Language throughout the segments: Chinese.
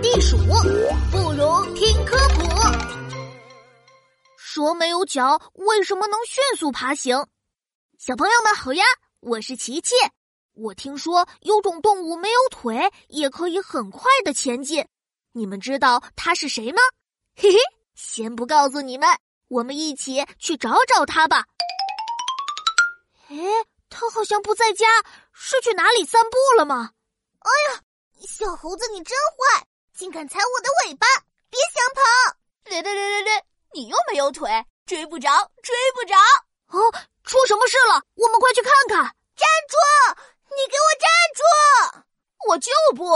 地鼠，不如听科普。蛇没有脚，为什么能迅速爬行？小朋友们好呀，我是琪琪。我听说有种动物没有腿，也可以很快的前进。你们知道它是谁吗？嘿嘿，先不告诉你们，我们一起去找找它吧。哎，它好像不在家，是去哪里散步了吗？哎呀！小猴子，你真坏，竟敢踩我的尾巴！别想跑！来来来来来，你又没有腿，追不着，追不着！哦，出什么事了？我们快去看看！站住！你给我站住！我就不，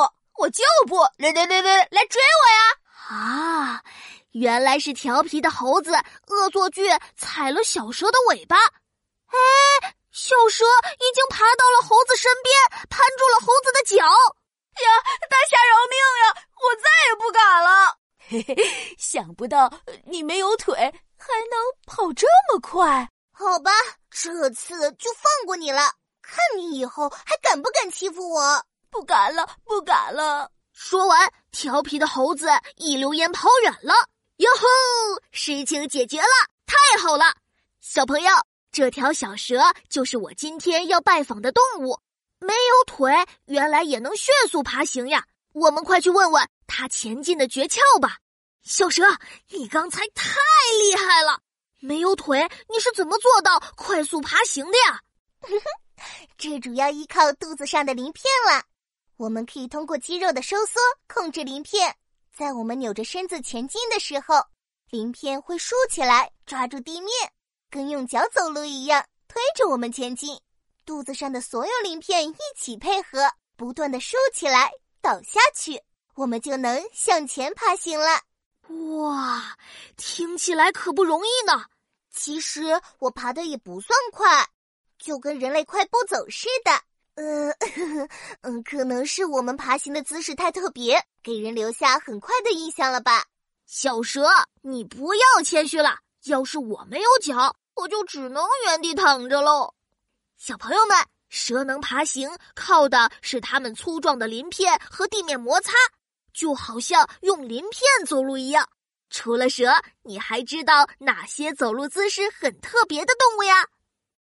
我就不！来来来来来追我呀！啊，原来是调皮的猴子恶作剧踩了小蛇的尾巴。哎，小蛇已经爬到了猴子身边，攀住了猴子的脚。呀，大侠饶命呀！我再也不敢了。嘿嘿，想不到你没有腿，还能跑这么快。好吧，这次就放过你了。看你以后还敢不敢欺负我？不敢了，不敢了。说完，调皮的猴子一溜烟跑远了。哟吼，事情解决了，太好了！小朋友，这条小蛇就是我今天要拜访的动物。没有腿，原来也能迅速爬行呀！我们快去问问它前进的诀窍吧。小蛇，你刚才太厉害了！没有腿，你是怎么做到快速爬行的呀？这主要依靠肚子上的鳞片了。我们可以通过肌肉的收缩控制鳞片，在我们扭着身子前进的时候，鳞片会竖起来抓住地面，跟用脚走路一样推着我们前进。肚子上的所有鳞片一起配合，不断的竖起来，倒下去，我们就能向前爬行了。哇，听起来可不容易呢。其实我爬的也不算快，就跟人类快步走似的。呃，嗯，可能是我们爬行的姿势太特别，给人留下很快的印象了吧。小蛇，你不要谦虚了。要是我没有脚，我就只能原地躺着喽。小朋友们，蛇能爬行，靠的是它们粗壮的鳞片和地面摩擦，就好像用鳞片走路一样。除了蛇，你还知道哪些走路姿势很特别的动物呀？